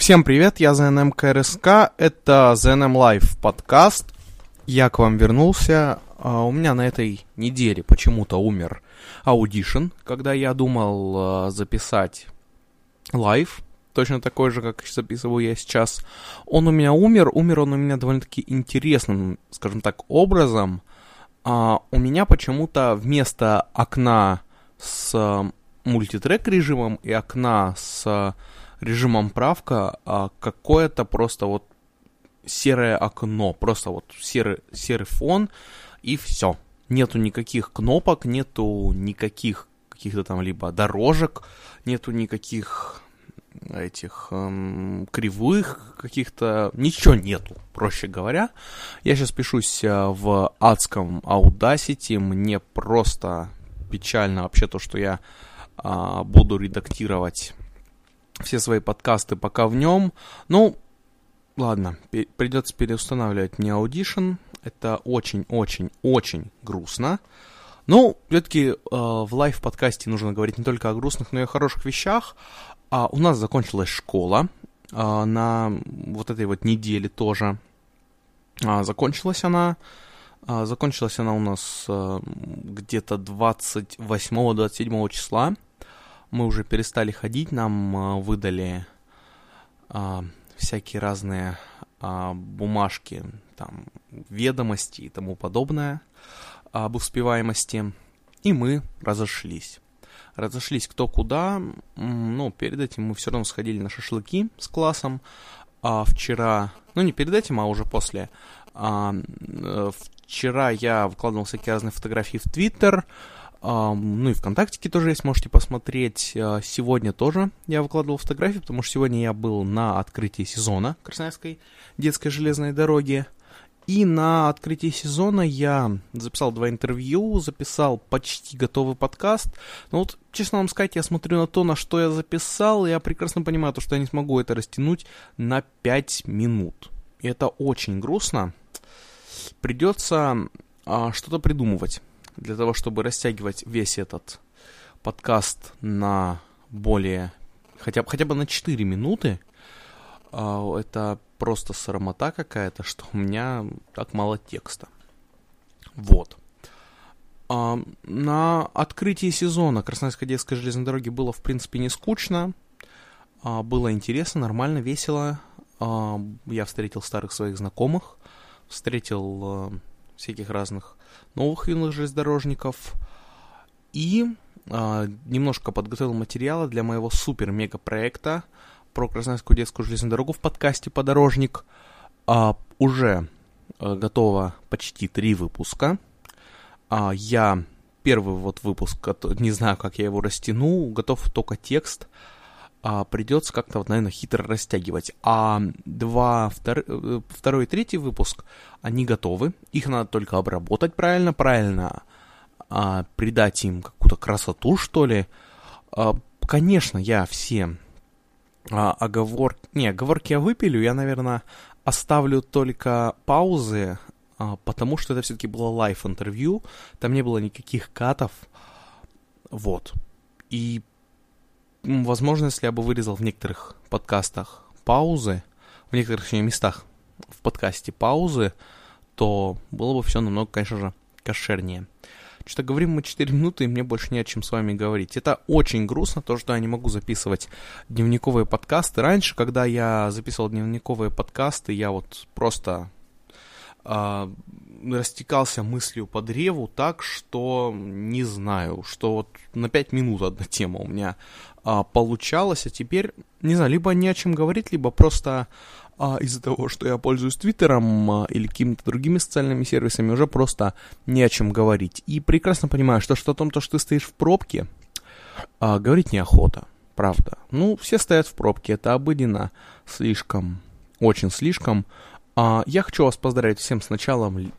Всем привет, я ЗНМ КРСК, это ЗНМ Live подкаст. Я к вам вернулся. А, у меня на этой неделе почему-то умер Audition, когда я думал а, записать live, точно такой же, как записываю я сейчас. Он у меня умер, умер он у меня довольно-таки интересным, скажем так, образом. А, у меня почему-то вместо окна с мультитрек режимом и окна с режимом правка а какое-то просто вот серое окно, просто вот серый, серый фон, и все. Нету никаких кнопок, нету никаких каких-то там либо дорожек, нету никаких этих эм, кривых каких-то, ничего нету, проще говоря. Я сейчас пишусь э, в адском Audacity, мне просто печально вообще то, что я э, буду редактировать все свои подкасты пока в нем. Ну, ладно, придется переустанавливать не Audition. Это очень-очень-очень грустно. Ну, все-таки э, в лайв-подкасте нужно говорить не только о грустных, но и о хороших вещах. А у нас закончилась школа э, на вот этой вот неделе тоже. А, закончилась она... А, закончилась она у нас э, где-то 28-27 числа мы уже перестали ходить, нам а, выдали а, всякие разные а, бумажки, там, ведомости и тому подобное об успеваемости, и мы разошлись. Разошлись кто куда, ну, перед этим мы все равно сходили на шашлыки с классом, а вчера, ну, не перед этим, а уже после, а, э, вчера я выкладывал всякие разные фотографии в Твиттер, ну и ВКонтактике тоже есть, можете посмотреть. А, сегодня тоже я выкладывал фотографии, потому что сегодня я был на открытии сезона Красноярской детской железной дороги. И на открытии сезона я записал два интервью, записал почти готовый подкаст. Но вот, честно вам сказать, я смотрю на то, на что я записал, и я прекрасно понимаю, то, что я не смогу это растянуть на 5 минут. И это очень грустно. Придется а, что-то придумывать для того, чтобы растягивать весь этот подкаст на более, хотя, хотя бы на 4 минуты, а, это просто срамота какая-то, что у меня так мало текста. Вот. А, на открытии сезона Красноярской детской железной дороги было, в принципе, не скучно. А, было интересно, нормально, весело. Я встретил старых своих знакомых, встретил всяких разных новых юных железнодорожников. И э, немножко подготовил материала для моего супер-мега проекта про Красноярскую детскую железную дорогу в подкасте «Подорожник». Э, уже э, готово почти три выпуска. Э, я первый вот выпуск, не знаю, как я его растяну, готов только текст а, придется как-то, вот, наверное, хитро растягивать. А два, втор, э, второй и третий выпуск, они готовы. Их надо только обработать правильно, правильно а, придать им какую-то красоту, что ли. А, конечно, я все а, оговорки... Не, оговорки я выпилю, я, наверное, оставлю только паузы, а, потому что это все-таки было live-интервью, там не было никаких катов. Вот. И возможно, если я бы вырезал в некоторых подкастах паузы, в некоторых местах в подкасте паузы, то было бы все намного, конечно же, кошернее. Что-то говорим мы 4 минуты, и мне больше не о чем с вами говорить. Это очень грустно, то, что я не могу записывать дневниковые подкасты. Раньше, когда я записывал дневниковые подкасты, я вот просто э, растекался мыслью по древу так, что не знаю, что вот на 5 минут одна тема у меня а, получалось, а теперь, не знаю, либо не о чем говорить, либо просто а, из-за того, что я пользуюсь Твиттером а, или какими-то другими социальными сервисами, уже просто не о чем говорить. И прекрасно понимаю, что что о том, то, что ты стоишь в пробке, а, говорить неохота, правда. Ну, все стоят в пробке, это обыденно, слишком, очень слишком. А, я хочу вас поздравить всем с началом.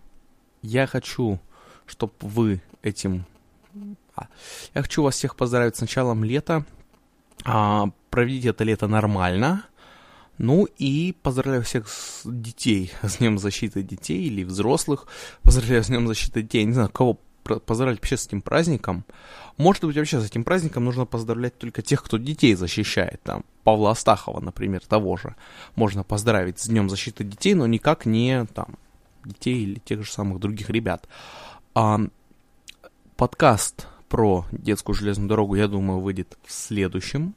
Я хочу, чтобы вы этим... А, я хочу вас всех поздравить с началом лета, а, проведите это лето нормально. Ну и поздравляю всех детей с Днем защиты детей или взрослых. Поздравляю с Днем защиты детей. Не знаю, кого поздравлять вообще с этим праздником. Может быть, вообще с этим праздником нужно поздравлять только тех, кто детей защищает. Там, Павла Астахова, например, того же. Можно поздравить с Днем защиты детей, но никак не там детей или тех же самых других ребят. А, подкаст про детскую железную дорогу, я думаю, выйдет в следующем.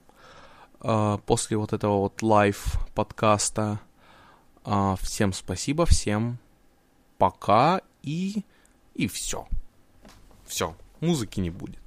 А, после вот этого вот live подкаста. А, всем спасибо, всем пока и... и все. Все, музыки не будет.